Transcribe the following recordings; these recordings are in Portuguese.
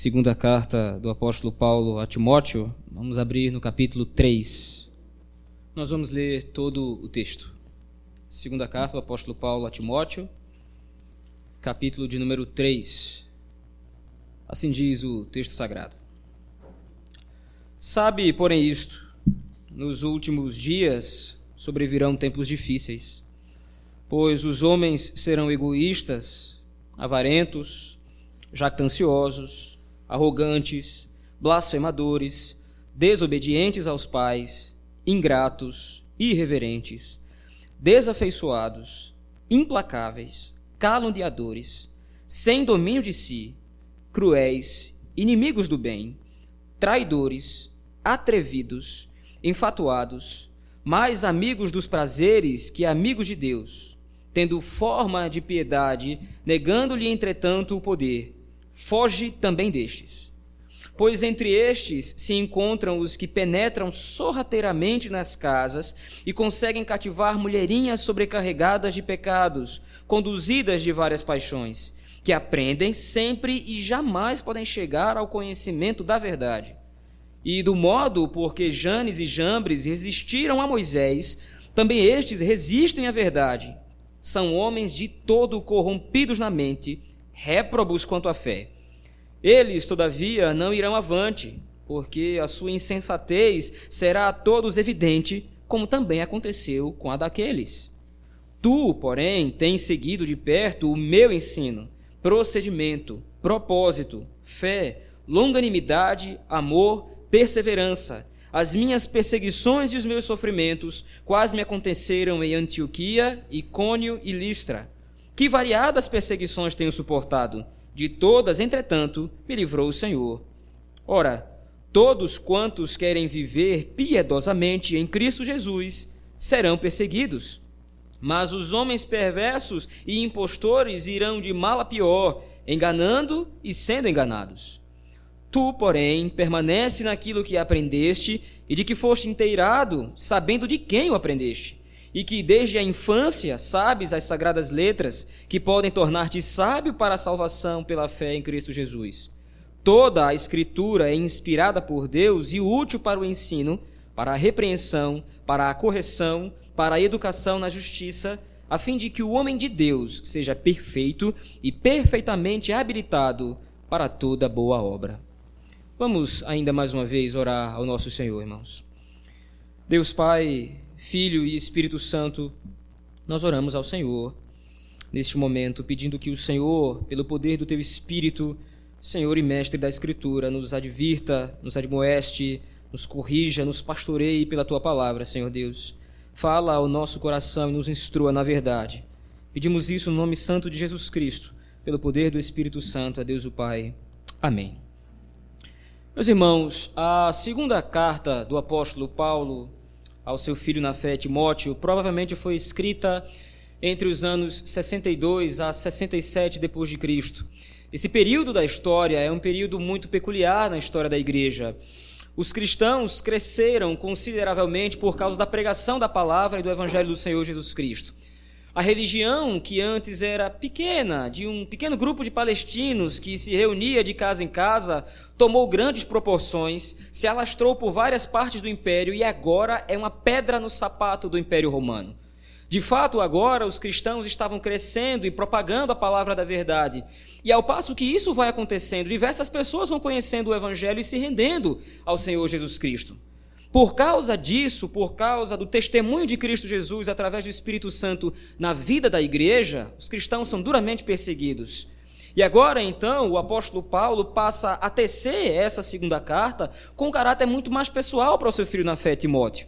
Segunda carta do apóstolo Paulo a Timóteo, vamos abrir no capítulo 3. Nós vamos ler todo o texto. Segunda carta do apóstolo Paulo a Timóteo, capítulo de número 3. Assim diz o texto sagrado. Sabe, porém, isto: nos últimos dias sobrevirão tempos difíceis, pois os homens serão egoístas, avarentos, jactanciosos, arrogantes, blasfemadores, desobedientes aos pais, ingratos, irreverentes, desafeiçoados, implacáveis, caluniadores, sem domínio de si, cruéis, inimigos do bem, traidores, atrevidos, enfatuados, mais amigos dos prazeres que amigos de Deus, tendo forma de piedade, negando-lhe entretanto o poder foge também destes. Pois entre estes se encontram os que penetram sorrateiramente nas casas e conseguem cativar mulherinhas sobrecarregadas de pecados, conduzidas de várias paixões, que aprendem sempre e jamais podem chegar ao conhecimento da verdade. E do modo porque Janes e Jambres resistiram a Moisés, também estes resistem à verdade. São homens de todo corrompidos na mente, réprobos quanto à fé. Eles, todavia, não irão avante, porque a sua insensatez será a todos evidente, como também aconteceu com a daqueles. Tu, porém, tens seguido de perto o meu ensino, procedimento, propósito, fé, longanimidade, amor, perseverança, as minhas perseguições e os meus sofrimentos, quais me aconteceram em Antioquia, Icônio e Listra. Que variadas perseguições tenho suportado de todas, entretanto, me livrou o Senhor. Ora, todos quantos querem viver piedosamente em Cristo Jesus serão perseguidos. Mas os homens perversos e impostores irão de mal a pior, enganando e sendo enganados. Tu, porém, permanece naquilo que aprendeste e de que foste inteirado, sabendo de quem o aprendeste e que desde a infância sabes as sagradas letras que podem tornar-te sábio para a salvação pela fé em Cristo Jesus. Toda a Escritura é inspirada por Deus e útil para o ensino, para a repreensão, para a correção, para a educação na justiça, a fim de que o homem de Deus seja perfeito e perfeitamente habilitado para toda boa obra. Vamos ainda mais uma vez orar ao nosso Senhor, irmãos. Deus Pai, Filho e Espírito Santo, nós oramos ao Senhor neste momento, pedindo que o Senhor, pelo poder do teu Espírito, Senhor e Mestre da Escritura, nos advirta, nos admoeste, nos corrija, nos pastoreie pela tua palavra, Senhor Deus. Fala ao nosso coração e nos instrua na verdade. Pedimos isso no nome santo de Jesus Cristo, pelo poder do Espírito Santo, a Deus o Pai. Amém. Meus irmãos, a segunda carta do apóstolo Paulo ao seu filho na fé, Timóteo, provavelmente foi escrita entre os anos 62 a 67 depois de Cristo. Esse período da história é um período muito peculiar na história da igreja. Os cristãos cresceram consideravelmente por causa da pregação da palavra e do evangelho do Senhor Jesus Cristo. A religião, que antes era pequena, de um pequeno grupo de palestinos que se reunia de casa em casa, tomou grandes proporções, se alastrou por várias partes do império e agora é uma pedra no sapato do Império Romano. De fato, agora os cristãos estavam crescendo e propagando a palavra da verdade. E ao passo que isso vai acontecendo, diversas pessoas vão conhecendo o Evangelho e se rendendo ao Senhor Jesus Cristo. Por causa disso, por causa do testemunho de Cristo Jesus através do Espírito Santo na vida da igreja, os cristãos são duramente perseguidos. E agora, então, o apóstolo Paulo passa a tecer essa segunda carta com um caráter muito mais pessoal para o seu filho na fé, Timóteo.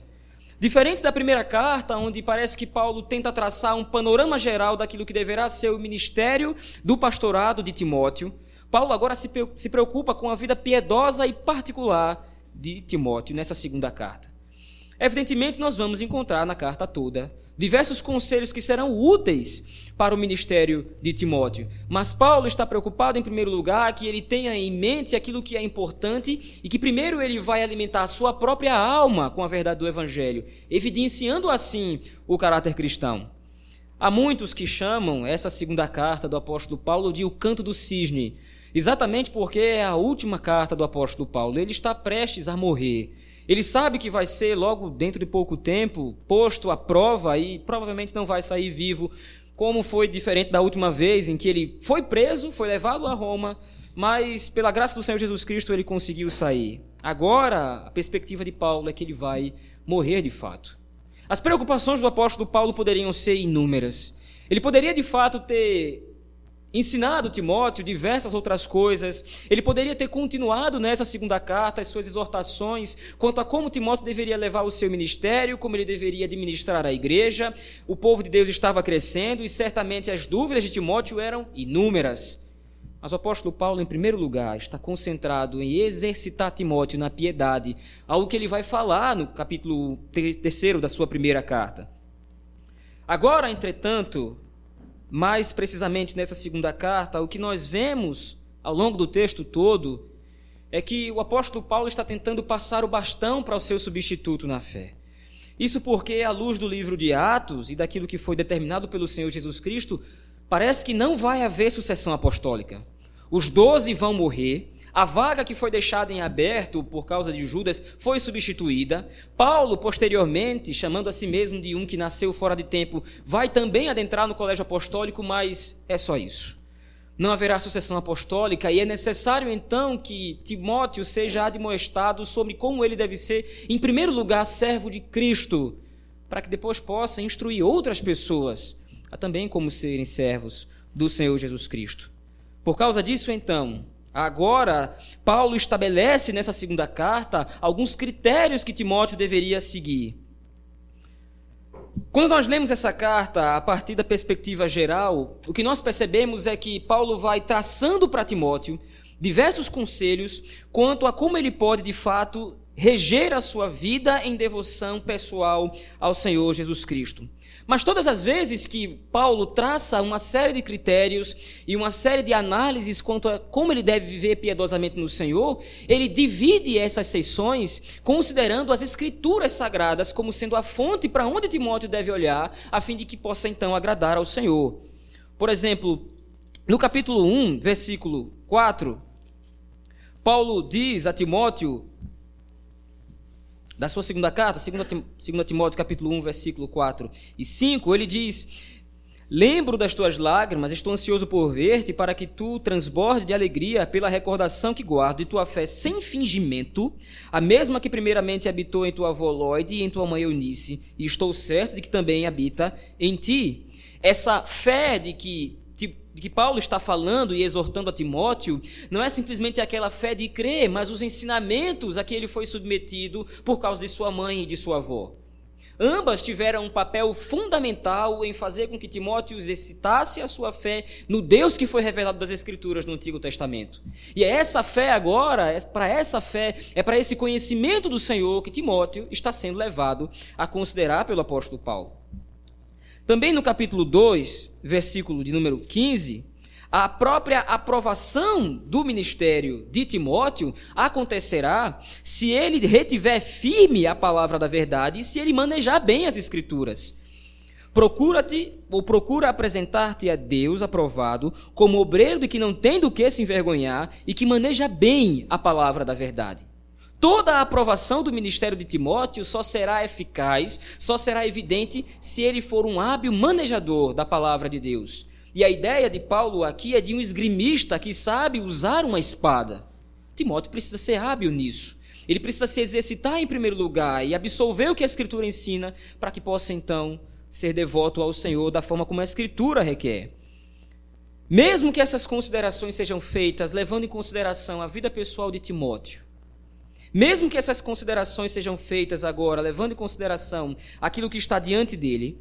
Diferente da primeira carta, onde parece que Paulo tenta traçar um panorama geral daquilo que deverá ser o ministério do pastorado de Timóteo, Paulo agora se preocupa com a vida piedosa e particular de Timóteo nessa segunda carta. Evidentemente, nós vamos encontrar na carta toda diversos conselhos que serão úteis para o ministério de Timóteo. Mas Paulo está preocupado, em primeiro lugar, que ele tenha em mente aquilo que é importante e que primeiro ele vai alimentar a sua própria alma com a verdade do Evangelho, evidenciando assim o caráter cristão. Há muitos que chamam essa segunda carta do apóstolo Paulo de o canto do cisne, Exatamente porque é a última carta do apóstolo Paulo. Ele está prestes a morrer. Ele sabe que vai ser, logo dentro de pouco tempo, posto à prova e provavelmente não vai sair vivo, como foi diferente da última vez em que ele foi preso, foi levado a Roma, mas pela graça do Senhor Jesus Cristo ele conseguiu sair. Agora, a perspectiva de Paulo é que ele vai morrer de fato. As preocupações do apóstolo Paulo poderiam ser inúmeras. Ele poderia de fato ter ensinado Timóteo diversas outras coisas. Ele poderia ter continuado nessa segunda carta as suas exortações quanto a como Timóteo deveria levar o seu ministério, como ele deveria administrar a igreja. O povo de Deus estava crescendo e certamente as dúvidas de Timóteo eram inúmeras. Mas o apóstolo Paulo, em primeiro lugar, está concentrado em exercitar Timóteo na piedade, algo que ele vai falar no capítulo terceiro da sua primeira carta. Agora, entretanto, mais precisamente nessa segunda carta, o que nós vemos ao longo do texto todo é que o apóstolo Paulo está tentando passar o bastão para o seu substituto na fé. Isso porque, à luz do livro de Atos e daquilo que foi determinado pelo Senhor Jesus Cristo, parece que não vai haver sucessão apostólica. Os doze vão morrer, a vaga que foi deixada em aberto por causa de Judas foi substituída. Paulo, posteriormente, chamando a si mesmo de um que nasceu fora de tempo, vai também adentrar no colégio apostólico, mas é só isso. Não haverá sucessão apostólica e é necessário então que Timóteo seja admoestado sobre como ele deve ser, em primeiro lugar, servo de Cristo, para que depois possa instruir outras pessoas a também como serem servos do Senhor Jesus Cristo. Por causa disso, então, Agora, Paulo estabelece nessa segunda carta alguns critérios que Timóteo deveria seguir. Quando nós lemos essa carta a partir da perspectiva geral, o que nós percebemos é que Paulo vai traçando para Timóteo diversos conselhos quanto a como ele pode de fato reger a sua vida em devoção pessoal ao Senhor Jesus Cristo. Mas todas as vezes que Paulo traça uma série de critérios e uma série de análises quanto a como ele deve viver piedosamente no Senhor, ele divide essas sessões considerando as escrituras sagradas como sendo a fonte para onde Timóteo deve olhar, a fim de que possa então agradar ao Senhor. Por exemplo, no capítulo 1, versículo 4, Paulo diz a Timóteo da sua segunda carta, 2 Timóteo capítulo 1, versículo 4 e 5, ele diz: Lembro das tuas lágrimas, estou ansioso por ver-te, para que tu transborde de alegria pela recordação que guardo de tua fé sem fingimento, a mesma que primeiramente habitou em tua avó Lloyd e em tua mãe Eunice, e estou certo de que também habita em ti. Essa fé de que que Paulo está falando e exortando a Timóteo não é simplesmente aquela fé de crer, mas os ensinamentos a que ele foi submetido por causa de sua mãe e de sua avó. Ambas tiveram um papel fundamental em fazer com que Timóteo exercitasse a sua fé no Deus que foi revelado das Escrituras no Antigo Testamento. E é essa fé agora, é para essa fé, é para esse conhecimento do Senhor que Timóteo está sendo levado a considerar pelo apóstolo Paulo. Também no capítulo 2, versículo de número 15, a própria aprovação do ministério de Timóteo acontecerá se ele retiver firme a palavra da verdade e se ele manejar bem as escrituras. Procura-te ou procura apresentar-te a Deus aprovado como obreiro de que não tem do que se envergonhar e que maneja bem a palavra da verdade. Toda a aprovação do ministério de Timóteo só será eficaz, só será evidente se ele for um hábil manejador da palavra de Deus. E a ideia de Paulo aqui é de um esgrimista que sabe usar uma espada. Timóteo precisa ser hábil nisso. Ele precisa se exercitar em primeiro lugar e absolver o que a Escritura ensina para que possa então ser devoto ao Senhor da forma como a Escritura requer. Mesmo que essas considerações sejam feitas levando em consideração a vida pessoal de Timóteo, mesmo que essas considerações sejam feitas agora, levando em consideração aquilo que está diante dele,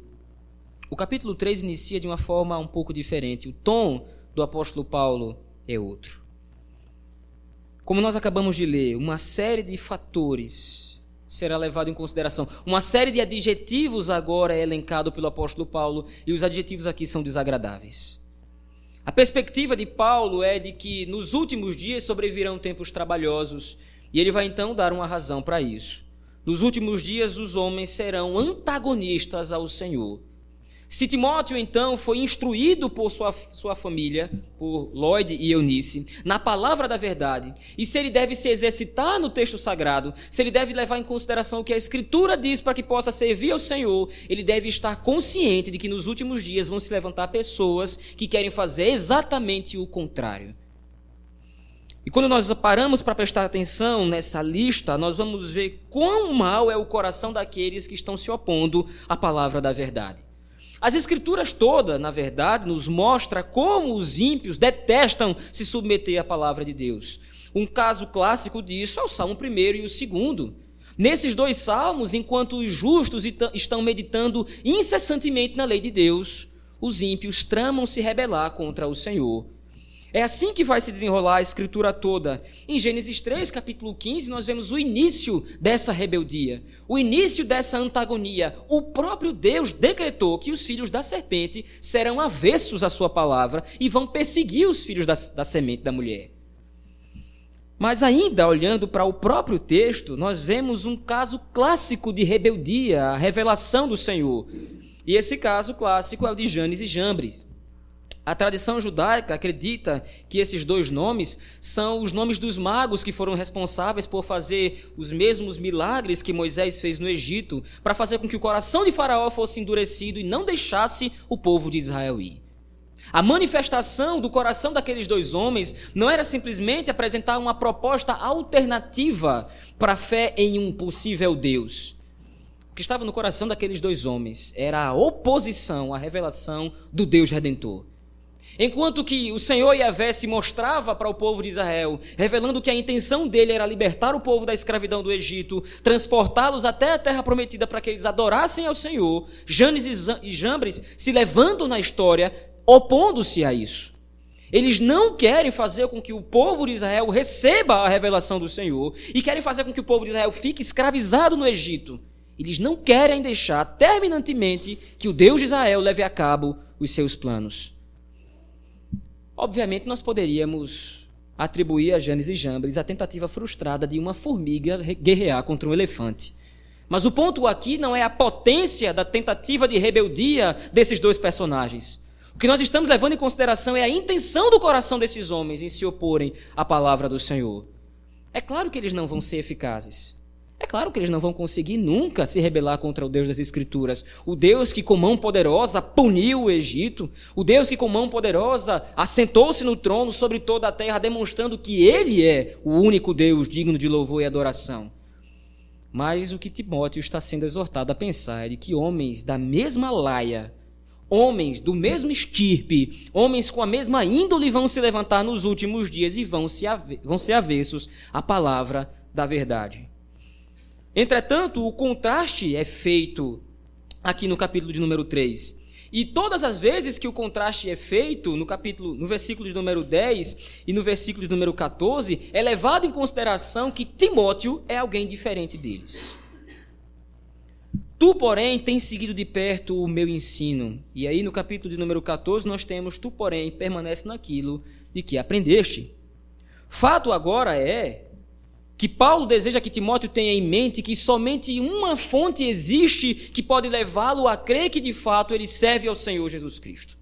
o capítulo 3 inicia de uma forma um pouco diferente. O tom do apóstolo Paulo é outro. Como nós acabamos de ler, uma série de fatores será levado em consideração. Uma série de adjetivos agora é elencado pelo apóstolo Paulo, e os adjetivos aqui são desagradáveis. A perspectiva de Paulo é de que nos últimos dias sobrevirão tempos trabalhosos e ele vai então dar uma razão para isso. Nos últimos dias, os homens serão antagonistas ao Senhor. Se Timóteo, então, foi instruído por sua, sua família, por Lloyd e Eunice, na palavra da verdade, e se ele deve se exercitar no texto sagrado, se ele deve levar em consideração o que a Escritura diz para que possa servir ao Senhor, ele deve estar consciente de que nos últimos dias vão se levantar pessoas que querem fazer exatamente o contrário. E quando nós paramos para prestar atenção nessa lista, nós vamos ver quão mal é o coração daqueles que estão se opondo à palavra da verdade. As escrituras todas, na verdade, nos mostra como os ímpios detestam se submeter à palavra de Deus. Um caso clássico disso é o Salmo 1 e o 2. Nesses dois salmos, enquanto os justos estão meditando incessantemente na lei de Deus, os ímpios tramam se rebelar contra o Senhor é assim que vai se desenrolar a escritura toda. Em Gênesis 3, capítulo 15, nós vemos o início dessa rebeldia, o início dessa antagonia. O próprio Deus decretou que os filhos da serpente serão avessos à sua palavra e vão perseguir os filhos da, da semente da mulher. Mas ainda olhando para o próprio texto, nós vemos um caso clássico de rebeldia, a revelação do Senhor. E esse caso clássico é o de Janes e Jambres. A tradição judaica acredita que esses dois nomes são os nomes dos magos que foram responsáveis por fazer os mesmos milagres que Moisés fez no Egito, para fazer com que o coração de Faraó fosse endurecido e não deixasse o povo de Israel ir. A manifestação do coração daqueles dois homens não era simplesmente apresentar uma proposta alternativa para a fé em um possível Deus. O que estava no coração daqueles dois homens era a oposição à revelação do Deus Redentor. Enquanto que o Senhor Yahvé se mostrava para o povo de Israel, revelando que a intenção dele era libertar o povo da escravidão do Egito, transportá-los até a terra prometida para que eles adorassem ao Senhor, Janes e Jambres se levantam na história opondo-se a isso. Eles não querem fazer com que o povo de Israel receba a revelação do Senhor e querem fazer com que o povo de Israel fique escravizado no Egito. Eles não querem deixar terminantemente que o Deus de Israel leve a cabo os seus planos. Obviamente, nós poderíamos atribuir a Janes e Jambres a tentativa frustrada de uma formiga guerrear contra um elefante. Mas o ponto aqui não é a potência da tentativa de rebeldia desses dois personagens. O que nós estamos levando em consideração é a intenção do coração desses homens em se oporem à palavra do Senhor. É claro que eles não vão ser eficazes. É claro que eles não vão conseguir nunca se rebelar contra o Deus das Escrituras. O Deus que com mão poderosa puniu o Egito. O Deus que com mão poderosa assentou-se no trono sobre toda a terra, demonstrando que Ele é o único Deus digno de louvor e adoração. Mas o que Timóteo está sendo exortado a pensar é que homens da mesma laia, homens do mesmo estirpe, homens com a mesma índole vão se levantar nos últimos dias e vão, se vão ser avessos à palavra da verdade. Entretanto, o contraste é feito aqui no capítulo de número 3. E todas as vezes que o contraste é feito, no capítulo, no versículo de número 10 e no versículo de número 14, é levado em consideração que Timóteo é alguém diferente deles. Tu, porém, tens seguido de perto o meu ensino. E aí, no capítulo de número 14, nós temos: Tu, porém, permanece naquilo de que aprendeste. Fato agora é que Paulo deseja que Timóteo tenha em mente que somente uma fonte existe que pode levá-lo a crer que de fato ele serve ao Senhor Jesus Cristo.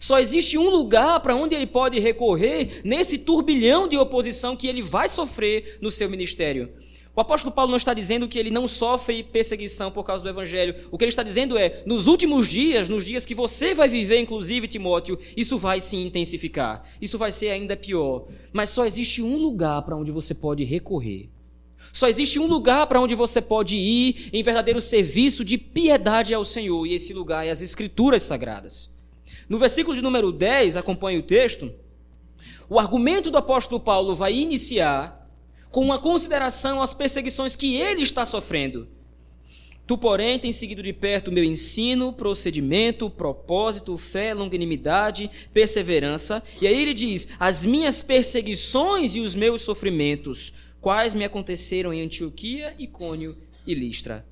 Só existe um lugar para onde ele pode recorrer nesse turbilhão de oposição que ele vai sofrer no seu ministério. O apóstolo Paulo não está dizendo que ele não sofre perseguição por causa do evangelho. O que ele está dizendo é: nos últimos dias, nos dias que você vai viver, inclusive, Timóteo, isso vai se intensificar. Isso vai ser ainda pior. Mas só existe um lugar para onde você pode recorrer. Só existe um lugar para onde você pode ir em verdadeiro serviço de piedade ao Senhor, e esse lugar é as Escrituras Sagradas. No versículo de número 10, acompanhe o texto, o argumento do apóstolo Paulo vai iniciar com uma consideração às perseguições que ele está sofrendo. Tu, porém, tens seguido de perto o meu ensino, procedimento, propósito, fé, longanimidade, perseverança. E aí ele diz: as minhas perseguições e os meus sofrimentos, quais me aconteceram em Antioquia, Icônio e Listra.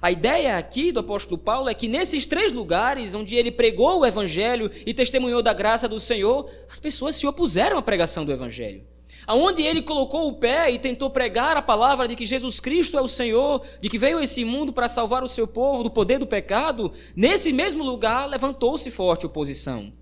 A ideia aqui do apóstolo Paulo é que nesses três lugares onde ele pregou o evangelho e testemunhou da graça do Senhor, as pessoas se opuseram à pregação do evangelho. Aonde ele colocou o pé e tentou pregar a palavra de que Jesus Cristo é o Senhor, de que veio a esse mundo para salvar o seu povo do poder do pecado, nesse mesmo lugar levantou-se forte oposição.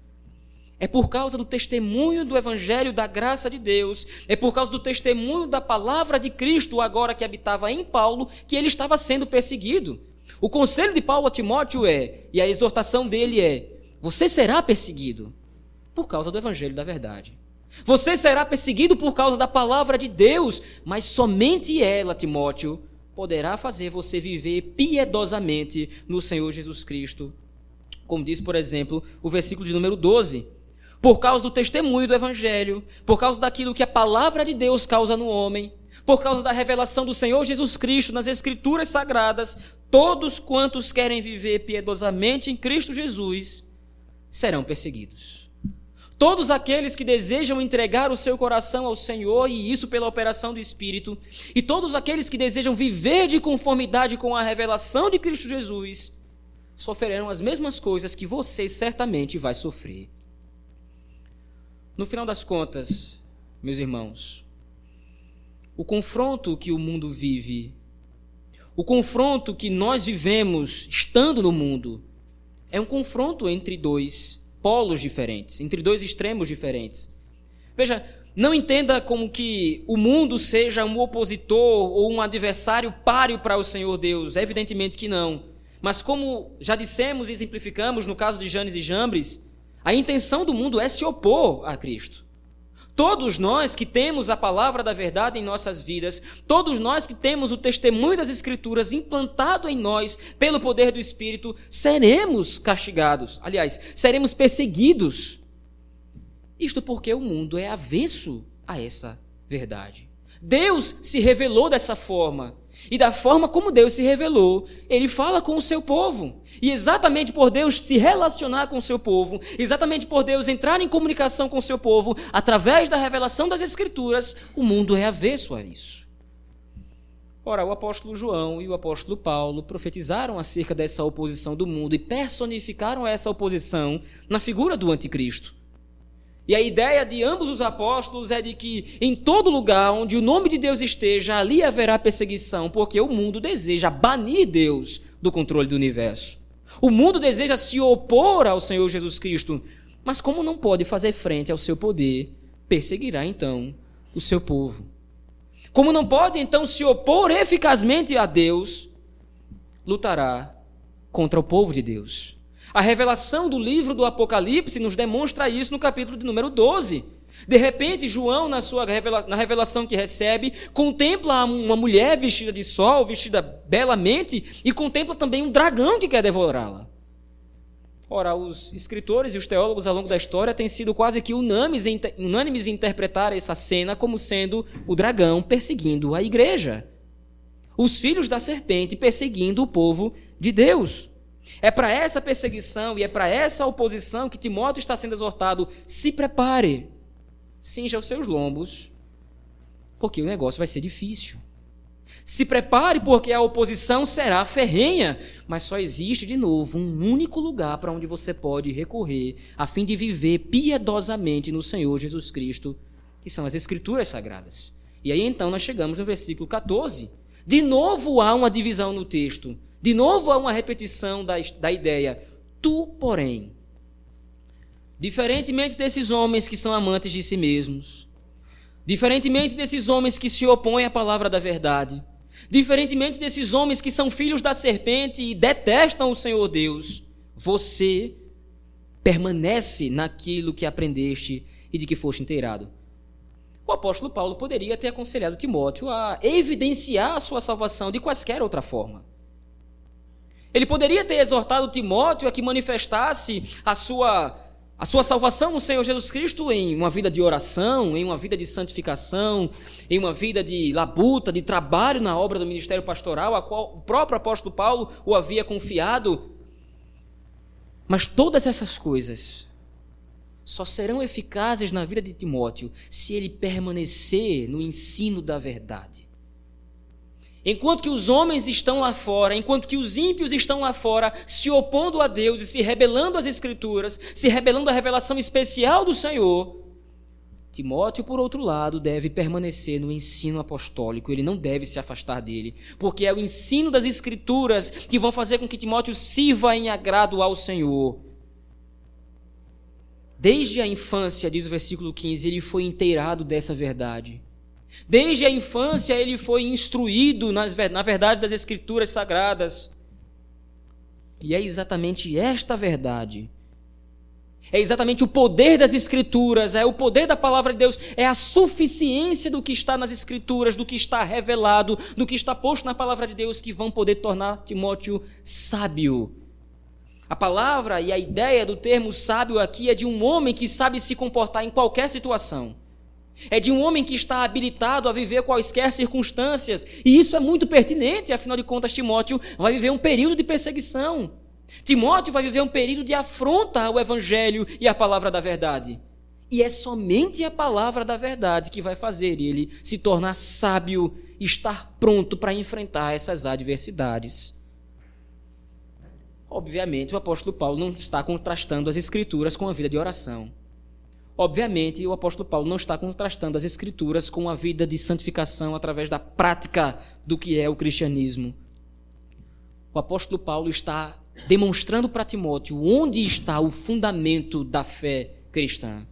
É por causa do testemunho do Evangelho da graça de Deus, é por causa do testemunho da palavra de Cristo, agora que habitava em Paulo, que ele estava sendo perseguido. O conselho de Paulo a Timóteo é, e a exortação dele é: você será perseguido por causa do Evangelho da verdade. Você será perseguido por causa da palavra de Deus, mas somente ela, Timóteo, poderá fazer você viver piedosamente no Senhor Jesus Cristo. Como diz, por exemplo, o versículo de número 12 por causa do testemunho do Evangelho, por causa daquilo que a palavra de Deus causa no homem, por causa da revelação do Senhor Jesus Cristo nas Escrituras Sagradas, todos quantos querem viver piedosamente em Cristo Jesus serão perseguidos. Todos aqueles que desejam entregar o seu coração ao Senhor, e isso pela operação do Espírito, e todos aqueles que desejam viver de conformidade com a revelação de Cristo Jesus, sofrerão as mesmas coisas que você certamente vai sofrer. No final das contas, meus irmãos, o confronto que o mundo vive, o confronto que nós vivemos estando no mundo, é um confronto entre dois polos diferentes, entre dois extremos diferentes. Veja, não entenda como que o mundo seja um opositor ou um adversário páreo para o Senhor Deus, evidentemente que não. Mas como já dissemos e exemplificamos no caso de Janes e Jambres, a intenção do mundo é se opor a Cristo. Todos nós que temos a palavra da verdade em nossas vidas, todos nós que temos o testemunho das Escrituras implantado em nós pelo poder do Espírito, seremos castigados. Aliás, seremos perseguidos. Isto porque o mundo é avesso a essa verdade. Deus se revelou dessa forma. E da forma como Deus se revelou, ele fala com o seu povo. E exatamente por Deus se relacionar com o seu povo, exatamente por Deus entrar em comunicação com o seu povo, através da revelação das Escrituras, o mundo é avesso a isso. Ora, o apóstolo João e o apóstolo Paulo profetizaram acerca dessa oposição do mundo e personificaram essa oposição na figura do anticristo. E a ideia de ambos os apóstolos é de que em todo lugar onde o nome de Deus esteja, ali haverá perseguição, porque o mundo deseja banir Deus do controle do universo. O mundo deseja se opor ao Senhor Jesus Cristo, mas como não pode fazer frente ao seu poder, perseguirá então o seu povo. Como não pode então se opor eficazmente a Deus, lutará contra o povo de Deus. A revelação do livro do Apocalipse nos demonstra isso no capítulo de número 12. De repente, João, na sua revelação, na revelação que recebe, contempla uma mulher vestida de sol, vestida belamente, e contempla também um dragão que quer devorá-la. Ora, os escritores e os teólogos ao longo da história têm sido quase que unânimes em, unânimes em interpretar essa cena como sendo o dragão perseguindo a igreja. Os filhos da serpente perseguindo o povo de Deus. É para essa perseguição e é para essa oposição que Timóteo está sendo exortado: se prepare, cinja os seus lombos, porque o negócio vai ser difícil. Se prepare, porque a oposição será ferrenha, mas só existe de novo um único lugar para onde você pode recorrer a fim de viver piedosamente no Senhor Jesus Cristo, que são as Escrituras Sagradas. E aí então nós chegamos no versículo 14. De novo há uma divisão no texto. De novo há uma repetição da, da ideia. Tu, porém, diferentemente desses homens que são amantes de si mesmos, diferentemente desses homens que se opõem à palavra da verdade, diferentemente desses homens que são filhos da serpente e detestam o Senhor Deus, você permanece naquilo que aprendeste e de que foste inteirado. O apóstolo Paulo poderia ter aconselhado Timóteo a evidenciar a sua salvação de quaisquer outra forma. Ele poderia ter exortado Timóteo a que manifestasse a sua, a sua salvação no Senhor Jesus Cristo em uma vida de oração, em uma vida de santificação, em uma vida de labuta, de trabalho na obra do ministério pastoral, a qual o próprio apóstolo Paulo o havia confiado. Mas todas essas coisas só serão eficazes na vida de Timóteo se ele permanecer no ensino da verdade. Enquanto que os homens estão lá fora, enquanto que os ímpios estão lá fora, se opondo a Deus e se rebelando às Escrituras, se rebelando à revelação especial do Senhor, Timóteo, por outro lado, deve permanecer no ensino apostólico, ele não deve se afastar dele, porque é o ensino das Escrituras que vão fazer com que Timóteo sirva em agrado ao Senhor. Desde a infância, diz o versículo 15, ele foi inteirado dessa verdade. Desde a infância, ele foi instruído nas, na verdade das Escrituras sagradas. E é exatamente esta verdade é exatamente o poder das Escrituras, é o poder da palavra de Deus, é a suficiência do que está nas Escrituras, do que está revelado, do que está posto na palavra de Deus que vão poder tornar Timóteo sábio. A palavra e a ideia do termo sábio aqui é de um homem que sabe se comportar em qualquer situação. É de um homem que está habilitado a viver quaisquer circunstâncias. E isso é muito pertinente, afinal de contas, Timóteo vai viver um período de perseguição. Timóteo vai viver um período de afronta ao Evangelho e à palavra da verdade. E é somente a palavra da verdade que vai fazer ele se tornar sábio estar pronto para enfrentar essas adversidades. Obviamente, o apóstolo Paulo não está contrastando as Escrituras com a vida de oração. Obviamente, o apóstolo Paulo não está contrastando as Escrituras com a vida de santificação através da prática do que é o cristianismo. O apóstolo Paulo está demonstrando para Timóteo onde está o fundamento da fé cristã.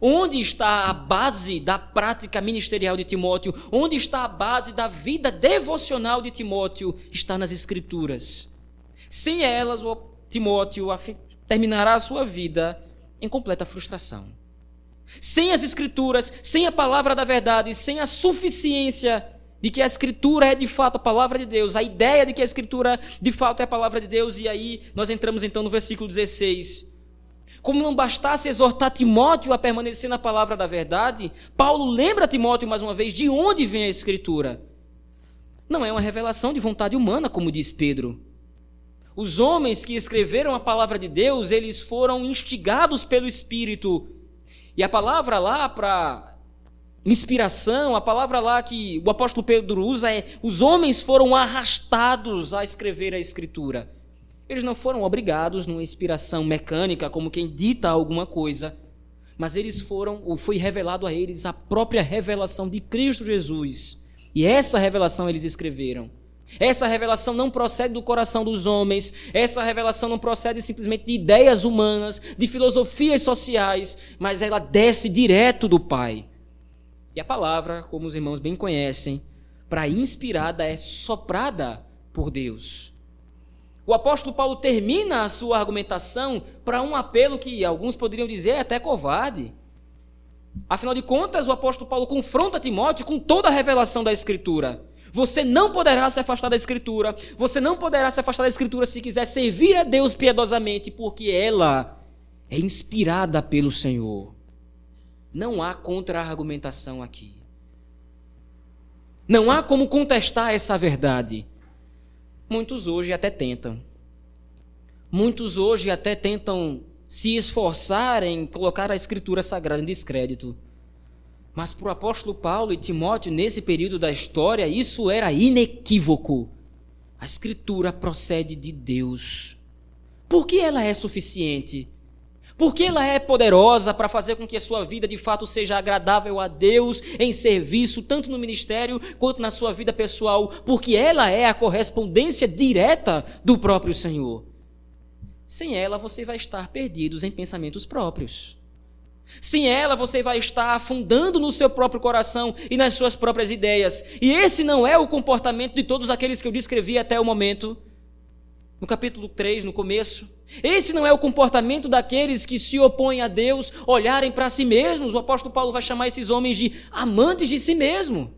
Onde está a base da prática ministerial de Timóteo? Onde está a base da vida devocional de Timóteo? Está nas Escrituras. Sem elas, o Timóteo terminará a sua vida em completa frustração. Sem as Escrituras, sem a palavra da verdade, sem a suficiência de que a Escritura é de fato a palavra de Deus, a ideia de que a Escritura de fato é a palavra de Deus, e aí nós entramos então no versículo 16. Como não bastasse exortar Timóteo a permanecer na palavra da verdade, Paulo lembra Timóteo mais uma vez de onde vem a Escritura. Não é uma revelação de vontade humana, como diz Pedro. Os homens que escreveram a palavra de Deus, eles foram instigados pelo Espírito. E a palavra lá para inspiração, a palavra lá que o apóstolo Pedro usa é: os homens foram arrastados a escrever a Escritura. Eles não foram obrigados numa inspiração mecânica, como quem dita alguma coisa, mas eles foram, ou foi revelado a eles a própria revelação de Cristo Jesus. E essa revelação eles escreveram. Essa revelação não procede do coração dos homens, essa revelação não procede simplesmente de ideias humanas, de filosofias sociais, mas ela desce direto do Pai. E a palavra, como os irmãos bem conhecem, para inspirada é soprada por Deus. O apóstolo Paulo termina a sua argumentação para um apelo que alguns poderiam dizer é até covarde. Afinal de contas, o apóstolo Paulo confronta Timóteo com toda a revelação da Escritura. Você não poderá se afastar da Escritura, você não poderá se afastar da Escritura se quiser servir a Deus piedosamente, porque ela é inspirada pelo Senhor. Não há contra-argumentação aqui. Não há como contestar essa verdade. Muitos hoje até tentam. Muitos hoje até tentam se esforçar em colocar a Escritura Sagrada em descrédito. Mas para o apóstolo Paulo e Timóteo, nesse período da história, isso era inequívoco. A Escritura procede de Deus. Por que ela é suficiente? Porque ela é poderosa para fazer com que a sua vida de fato seja agradável a Deus em serviço, tanto no ministério quanto na sua vida pessoal, porque ela é a correspondência direta do próprio Senhor. Sem ela, você vai estar perdidos em pensamentos próprios. Sem ela, você vai estar afundando no seu próprio coração e nas suas próprias ideias. E esse não é o comportamento de todos aqueles que eu descrevi até o momento. No capítulo 3, no começo, esse não é o comportamento daqueles que se opõem a Deus, olharem para si mesmos. O apóstolo Paulo vai chamar esses homens de amantes de si mesmo.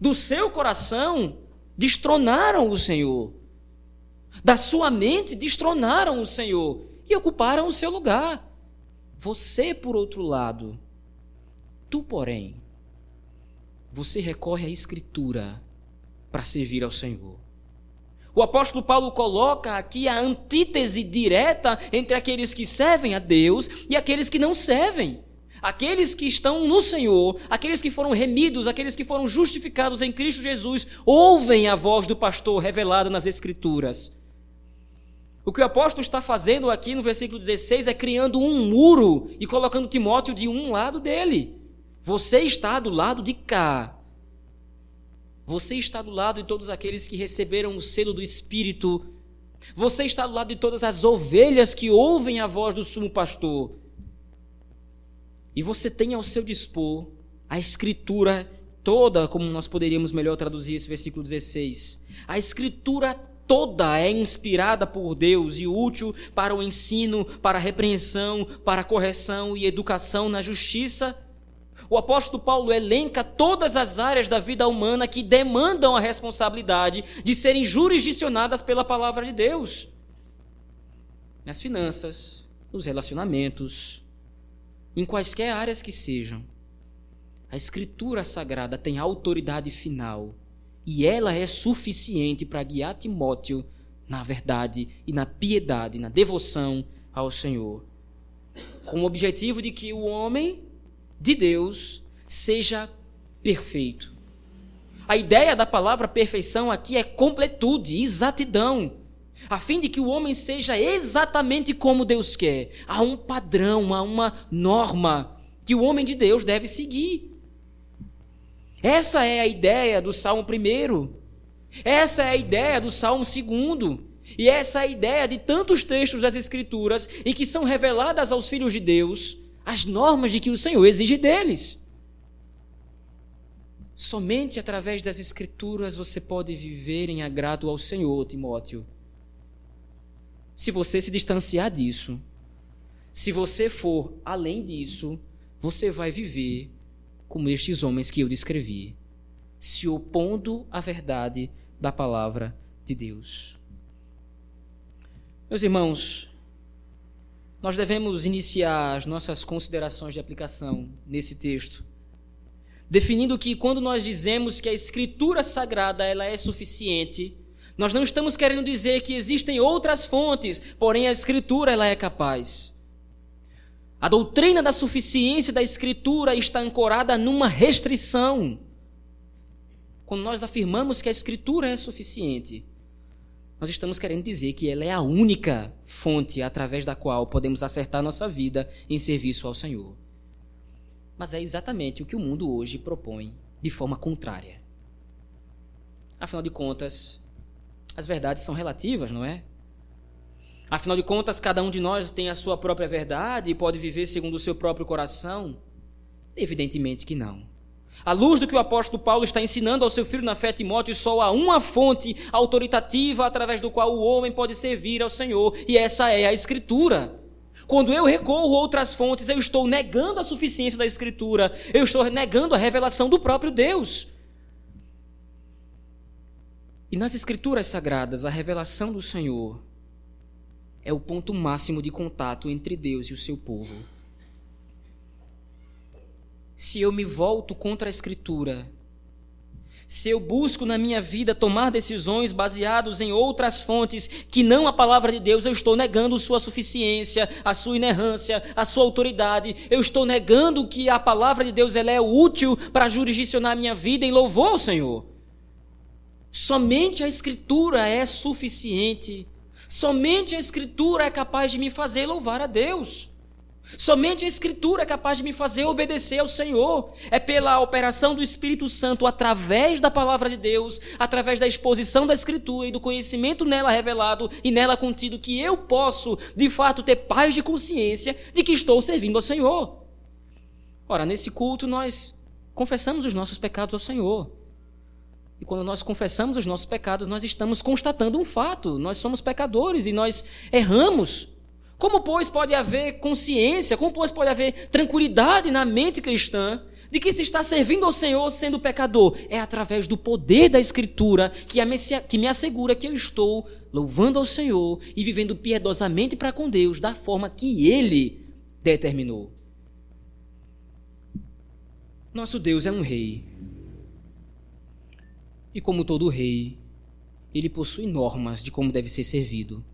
Do seu coração, destronaram o Senhor. Da sua mente, destronaram o Senhor e ocuparam o seu lugar. Você, por outro lado, tu, porém, você recorre à Escritura para servir ao Senhor. O apóstolo Paulo coloca aqui a antítese direta entre aqueles que servem a Deus e aqueles que não servem. Aqueles que estão no Senhor, aqueles que foram remidos, aqueles que foram justificados em Cristo Jesus, ouvem a voz do pastor revelada nas Escrituras. O que o apóstolo está fazendo aqui no versículo 16 é criando um muro e colocando Timóteo de um lado dele. Você está do lado de cá. Você está do lado de todos aqueles que receberam o selo do Espírito. Você está do lado de todas as ovelhas que ouvem a voz do sumo pastor. E você tem ao seu dispor a Escritura toda, como nós poderíamos melhor traduzir esse versículo 16. A Escritura toda é inspirada por Deus e útil para o ensino, para a repreensão, para a correção e educação na justiça. O apóstolo Paulo elenca todas as áreas da vida humana que demandam a responsabilidade de serem jurisdicionadas pela palavra de Deus. Nas finanças, nos relacionamentos, em quaisquer áreas que sejam. A Escritura Sagrada tem autoridade final e ela é suficiente para guiar Timóteo na verdade e na piedade, na devoção ao Senhor, com o objetivo de que o homem de Deus seja perfeito. A ideia da palavra perfeição aqui é completude, exatidão, a fim de que o homem seja exatamente como Deus quer. Há um padrão, há uma norma que o homem de Deus deve seguir. Essa é a ideia do Salmo 1. Essa é a ideia do Salmo 2. E essa é a ideia de tantos textos das Escrituras em que são reveladas aos filhos de Deus as normas de que o Senhor exige deles. Somente através das Escrituras você pode viver em agrado ao Senhor, Timóteo. Se você se distanciar disso, se você for além disso, você vai viver como estes homens que eu descrevi, se opondo à verdade da palavra de Deus. Meus irmãos, nós devemos iniciar as nossas considerações de aplicação nesse texto, definindo que quando nós dizemos que a escritura sagrada ela é suficiente, nós não estamos querendo dizer que existem outras fontes, porém a escritura ela é capaz. A doutrina da suficiência da Escritura está ancorada numa restrição. Quando nós afirmamos que a Escritura é suficiente, nós estamos querendo dizer que ela é a única fonte através da qual podemos acertar nossa vida em serviço ao Senhor. Mas é exatamente o que o mundo hoje propõe de forma contrária. Afinal de contas, as verdades são relativas, não é? Afinal de contas, cada um de nós tem a sua própria verdade e pode viver segundo o seu próprio coração? Evidentemente que não. À luz do que o apóstolo Paulo está ensinando ao seu filho na fé Timóteo, só há uma fonte autoritativa através do qual o homem pode servir ao Senhor, e essa é a Escritura. Quando eu recorro a outras fontes, eu estou negando a suficiência da Escritura, eu estou negando a revelação do próprio Deus. E nas Escrituras sagradas, a revelação do Senhor é o ponto máximo de contato entre Deus e o seu povo. Se eu me volto contra a Escritura, se eu busco na minha vida tomar decisões baseadas em outras fontes que não a palavra de Deus, eu estou negando sua suficiência, a sua inerrância, a sua autoridade. Eu estou negando que a palavra de Deus ela é útil para jurisdicionar a minha vida em louvor ao Senhor. Somente a Escritura é suficiente Somente a Escritura é capaz de me fazer louvar a Deus. Somente a Escritura é capaz de me fazer obedecer ao Senhor. É pela operação do Espírito Santo, através da palavra de Deus, através da exposição da Escritura e do conhecimento nela revelado e nela contido, que eu posso, de fato, ter paz de consciência de que estou servindo ao Senhor. Ora, nesse culto nós confessamos os nossos pecados ao Senhor. E quando nós confessamos os nossos pecados, nós estamos constatando um fato: nós somos pecadores e nós erramos. Como, pois, pode haver consciência, como, pois, pode haver tranquilidade na mente cristã de que se está servindo ao Senhor sendo pecador? É através do poder da Escritura que me assegura que eu estou louvando ao Senhor e vivendo piedosamente para com Deus da forma que Ele determinou. Nosso Deus é um rei e como todo rei, ele possui normas de como deve ser servido.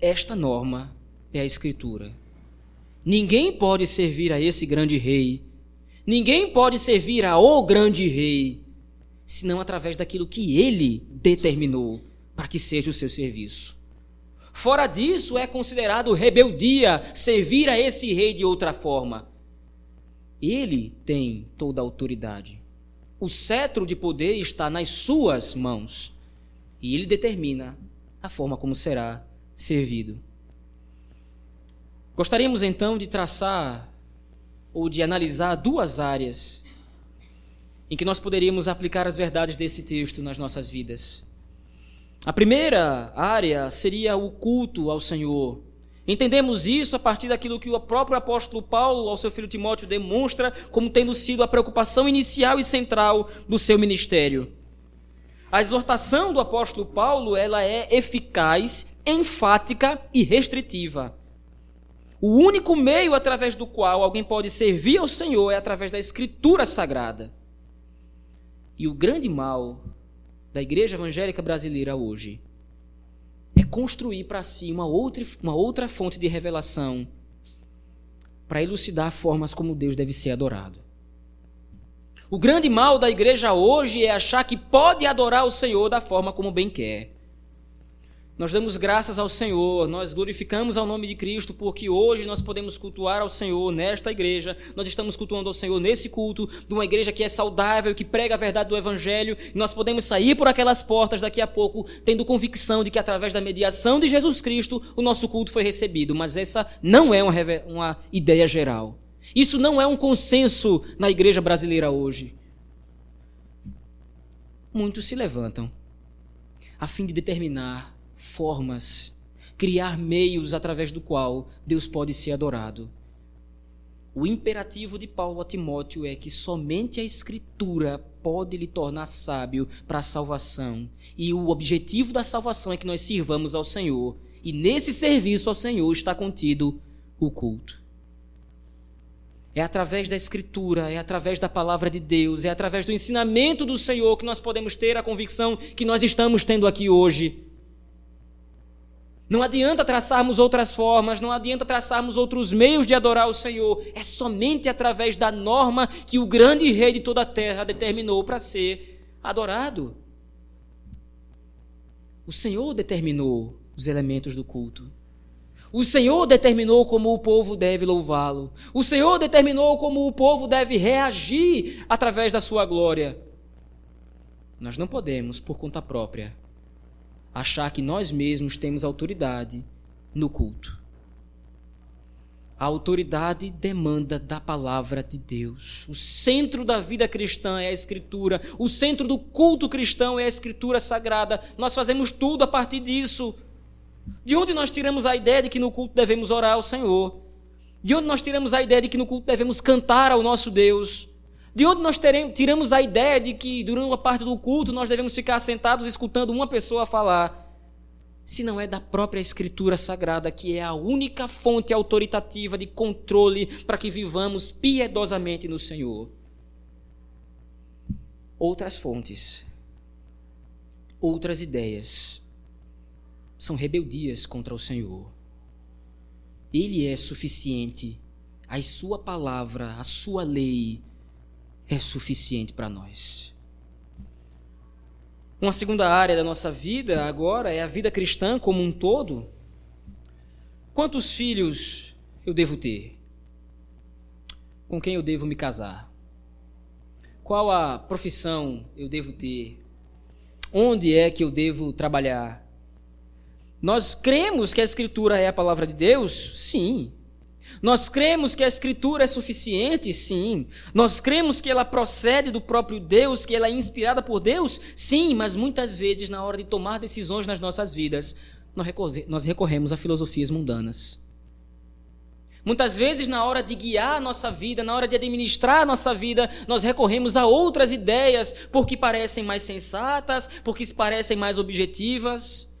Esta norma é a Escritura. Ninguém pode servir a esse grande rei, ninguém pode servir a o grande rei, senão através daquilo que ele determinou para que seja o seu serviço. Fora disso, é considerado rebeldia servir a esse rei de outra forma. Ele tem toda a autoridade. O cetro de poder está nas suas mãos. E ele determina a forma como será servido. Gostaríamos então de traçar ou de analisar duas áreas em que nós poderíamos aplicar as verdades desse texto nas nossas vidas. A primeira área seria o culto ao Senhor. Entendemos isso a partir daquilo que o próprio apóstolo Paulo, ao seu filho Timóteo, demonstra como tendo sido a preocupação inicial e central do seu ministério. A exortação do apóstolo Paulo, ela é eficaz, enfática e restritiva. O único meio através do qual alguém pode servir ao Senhor é através da escritura sagrada. E o grande mal da igreja evangélica brasileira hoje é construir para si uma outra, uma outra fonte de revelação para elucidar formas como Deus deve ser adorado. O grande mal da igreja hoje é achar que pode adorar o Senhor da forma como bem quer. Nós damos graças ao Senhor, nós glorificamos ao nome de Cristo, porque hoje nós podemos cultuar ao Senhor nesta igreja. Nós estamos cultuando ao Senhor nesse culto, de uma igreja que é saudável, que prega a verdade do Evangelho. Nós podemos sair por aquelas portas daqui a pouco, tendo convicção de que através da mediação de Jesus Cristo, o nosso culto foi recebido. Mas essa não é uma, uma ideia geral. Isso não é um consenso na igreja brasileira hoje. Muitos se levantam a fim de determinar formas, criar meios através do qual Deus pode ser adorado. O imperativo de Paulo a Timóteo é que somente a Escritura pode lhe tornar sábio para a salvação. E o objetivo da salvação é que nós sirvamos ao Senhor. E nesse serviço ao Senhor está contido o culto. É através da Escritura, é através da palavra de Deus, é através do ensinamento do Senhor que nós podemos ter a convicção que nós estamos tendo aqui hoje não adianta traçarmos outras formas, não adianta traçarmos outros meios de adorar o Senhor. É somente através da norma que o grande rei de toda a terra determinou para ser adorado. O Senhor determinou os elementos do culto. O Senhor determinou como o povo deve louvá-lo. O Senhor determinou como o povo deve reagir através da sua glória. Nós não podemos, por conta própria, achar que nós mesmos temos autoridade no culto. A autoridade demanda da palavra de Deus. O centro da vida cristã é a Escritura. O centro do culto cristão é a Escritura sagrada. Nós fazemos tudo a partir disso. De onde nós tiramos a ideia de que no culto devemos orar ao Senhor? De onde nós tiramos a ideia de que no culto devemos cantar ao nosso Deus? De onde nós teremos, tiramos a ideia de que durante uma parte do culto nós devemos ficar sentados escutando uma pessoa falar? Se não é da própria Escritura Sagrada, que é a única fonte autoritativa de controle para que vivamos piedosamente no Senhor. Outras fontes, outras ideias, são rebeldias contra o Senhor. Ele é suficiente, a Sua palavra, a Sua lei, é suficiente para nós. Uma segunda área da nossa vida agora é a vida cristã como um todo. Quantos filhos eu devo ter? Com quem eu devo me casar? Qual a profissão eu devo ter? Onde é que eu devo trabalhar? Nós cremos que a Escritura é a palavra de Deus? Sim. Nós cremos que a Escritura é suficiente? Sim. Nós cremos que ela procede do próprio Deus, que ela é inspirada por Deus? Sim, mas muitas vezes, na hora de tomar decisões nas nossas vidas, nós recorremos a filosofias mundanas. Muitas vezes, na hora de guiar a nossa vida, na hora de administrar a nossa vida, nós recorremos a outras ideias porque parecem mais sensatas, porque parecem mais objetivas.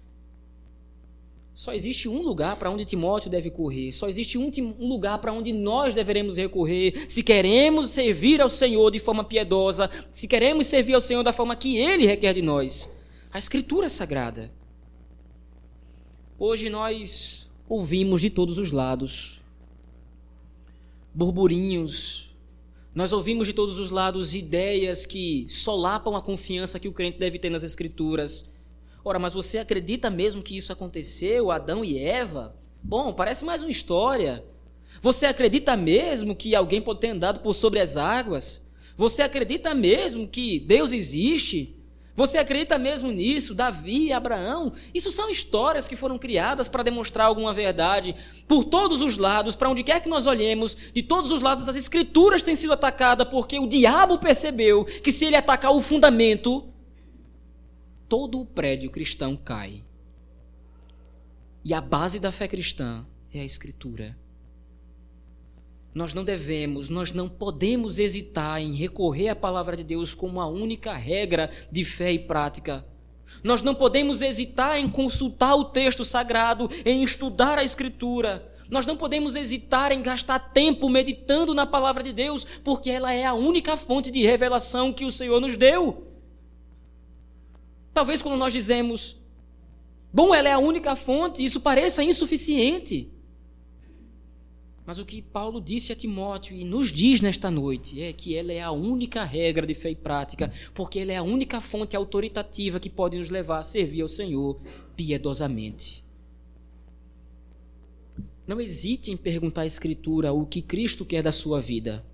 Só existe um lugar para onde Timóteo deve correr. Só existe um, um lugar para onde nós deveremos recorrer. Se queremos servir ao Senhor de forma piedosa, se queremos servir ao Senhor da forma que Ele requer de nós. A Escritura Sagrada. Hoje nós ouvimos de todos os lados burburinhos. Nós ouvimos de todos os lados ideias que solapam a confiança que o crente deve ter nas Escrituras Ora, mas você acredita mesmo que isso aconteceu, Adão e Eva? Bom, parece mais uma história. Você acredita mesmo que alguém pode ter andado por sobre as águas? Você acredita mesmo que Deus existe? Você acredita mesmo nisso? Davi Abraão? Isso são histórias que foram criadas para demonstrar alguma verdade por todos os lados, para onde quer que nós olhemos, de todos os lados as escrituras têm sido atacadas porque o diabo percebeu que se ele atacar o fundamento, todo o prédio cristão cai. E a base da fé cristã é a escritura nós não devemos, nós não podemos hesitar em recorrer à palavra de Deus como a única regra de fé e prática. Nós não podemos hesitar em consultar o texto sagrado, em estudar a Escritura. Nós não podemos hesitar em gastar tempo meditando na palavra de Deus, porque ela é a única fonte de revelação que o Senhor nos deu. Talvez quando nós dizemos, bom, ela é a única fonte, isso pareça insuficiente. Mas o que Paulo disse a Timóteo e nos diz nesta noite é que ela é a única regra de fé e prática, porque ela é a única fonte autoritativa que pode nos levar a servir ao Senhor piedosamente. Não hesite em perguntar à Escritura o que Cristo quer da sua vida.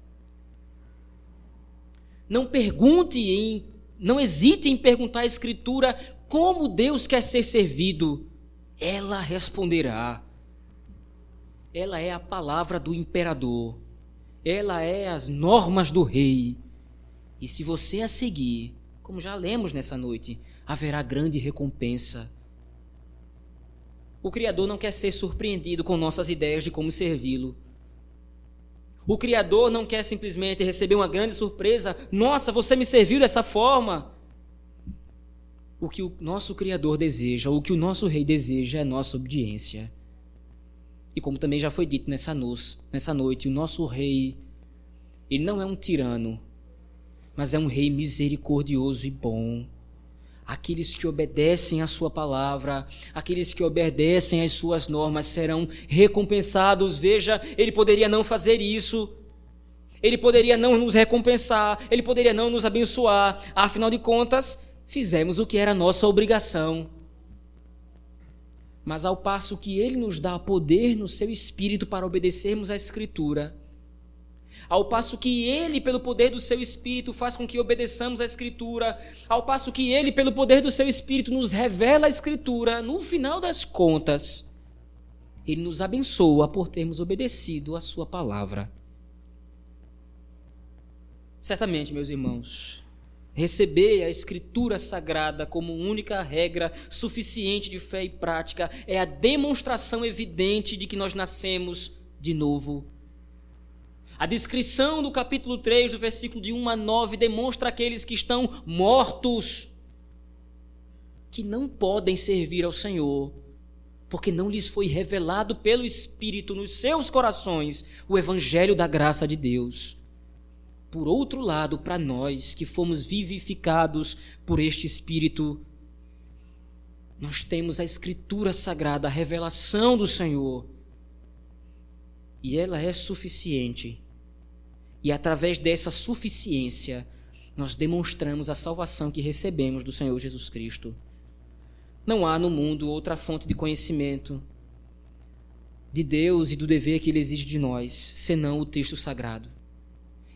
Não pergunte em, não hesite em perguntar à Escritura como Deus quer ser servido. Ela responderá ela é a palavra do imperador, ela é as normas do rei. E se você a seguir, como já lemos nessa noite, haverá grande recompensa. O Criador não quer ser surpreendido com nossas ideias de como servi-lo. O Criador não quer simplesmente receber uma grande surpresa. Nossa, você me serviu dessa forma. O que o nosso Criador deseja, o que o nosso Rei deseja é nossa obediência. E como também já foi dito nessa, nessa noite, o nosso rei, ele não é um tirano, mas é um rei misericordioso e bom. Aqueles que obedecem à sua palavra, aqueles que obedecem às suas normas serão recompensados. Veja, ele poderia não fazer isso. Ele poderia não nos recompensar, ele poderia não nos abençoar. Afinal de contas, fizemos o que era nossa obrigação. Mas ao passo que ele nos dá poder no seu espírito para obedecermos à Escritura, ao passo que ele, pelo poder do seu espírito, faz com que obedeçamos à Escritura, ao passo que ele, pelo poder do seu espírito, nos revela a Escritura, no final das contas, ele nos abençoa por termos obedecido à sua palavra. Certamente, meus irmãos, Receber a Escritura Sagrada como única regra suficiente de fé e prática é a demonstração evidente de que nós nascemos de novo. A descrição do capítulo 3, do versículo de 1 a 9, demonstra aqueles que estão mortos, que não podem servir ao Senhor, porque não lhes foi revelado pelo Espírito nos seus corações o Evangelho da graça de Deus. Por outro lado, para nós que fomos vivificados por este Espírito, nós temos a Escritura Sagrada, a revelação do Senhor. E ela é suficiente. E através dessa suficiência, nós demonstramos a salvação que recebemos do Senhor Jesus Cristo. Não há no mundo outra fonte de conhecimento de Deus e do dever que Ele exige de nós, senão o texto sagrado.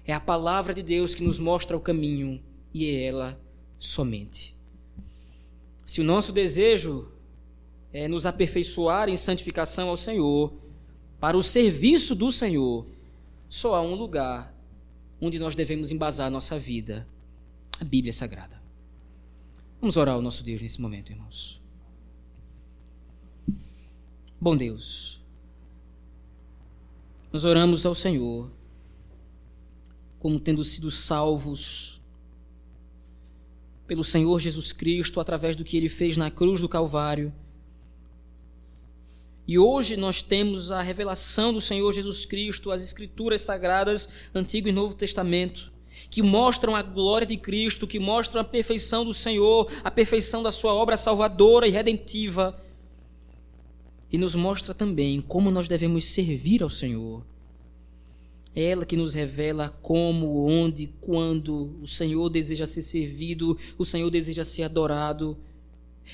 É a palavra de Deus que nos mostra o caminho e é ela somente. Se o nosso desejo é nos aperfeiçoar em santificação ao Senhor, para o serviço do Senhor, só há um lugar onde nós devemos embasar a nossa vida: a Bíblia Sagrada. Vamos orar ao nosso Deus nesse momento, irmãos. Bom Deus, nós oramos ao Senhor como tendo sido salvos pelo Senhor Jesus Cristo através do que ele fez na cruz do Calvário. E hoje nós temos a revelação do Senhor Jesus Cristo, as Escrituras Sagradas, Antigo e Novo Testamento, que mostram a glória de Cristo, que mostram a perfeição do Senhor, a perfeição da Sua obra salvadora e redentiva. E nos mostra também como nós devemos servir ao Senhor. É ela que nos revela como, onde, quando o Senhor deseja ser servido, o Senhor deseja ser adorado.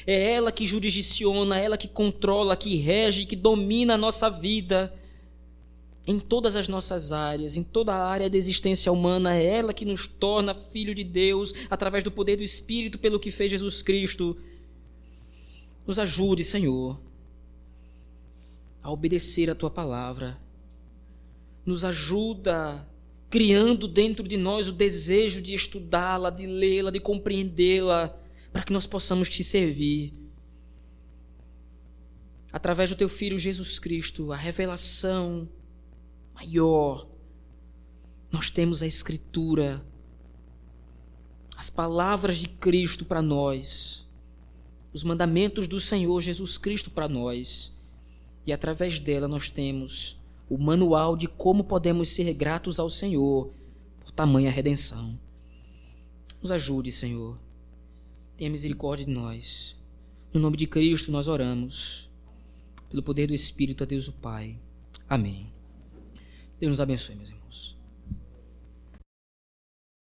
É ela que jurisdiciona, é ela que controla, que rege, que domina a nossa vida em todas as nossas áreas, em toda a área da existência humana. É ela que nos torna filho de Deus através do poder do Espírito pelo que fez Jesus Cristo. Nos ajude, Senhor, a obedecer a tua palavra. Nos ajuda criando dentro de nós o desejo de estudá-la, de lê-la, de compreendê-la, para que nós possamos te servir. Através do teu filho Jesus Cristo, a revelação maior. Nós temos a Escritura, as palavras de Cristo para nós, os mandamentos do Senhor Jesus Cristo para nós, e através dela nós temos o manual de como podemos ser gratos ao Senhor por tamanha redenção. Nos ajude, Senhor. Tenha misericórdia de nós. No nome de Cristo nós oramos. Pelo poder do Espírito a Deus o Pai. Amém. Deus nos abençoe, meus irmãos.